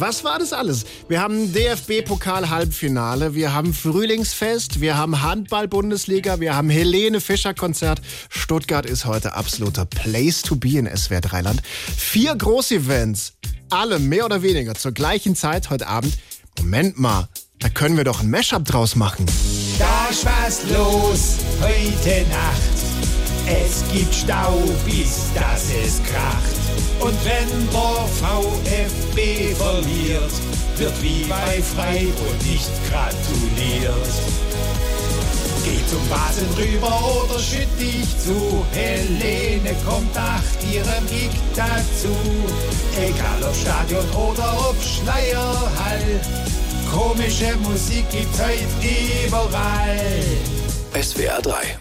Was war das alles? Wir haben DFB-Pokal-Halbfinale, wir haben Frühlingsfest, wir haben Handball-Bundesliga, wir haben Helene Fischer-Konzert. Stuttgart ist heute absoluter Place to be in SWR Dreiland. Vier Großevents, alle mehr oder weniger zur gleichen Zeit heute Abend. Moment mal, da können wir doch ein Mashup draus machen. Da ist was los heute Nacht. Es gibt Stau, bis dass es kracht. Und wenn der VfB verliert, wird wie bei Freiburg nicht gratuliert. Geh zum Basen rüber oder schütt dich zu. Helene kommt nach ihrem Gig dazu. Egal ob Stadion oder ob Schleierhall. Komische Musik gibt's heute überall. SWR 3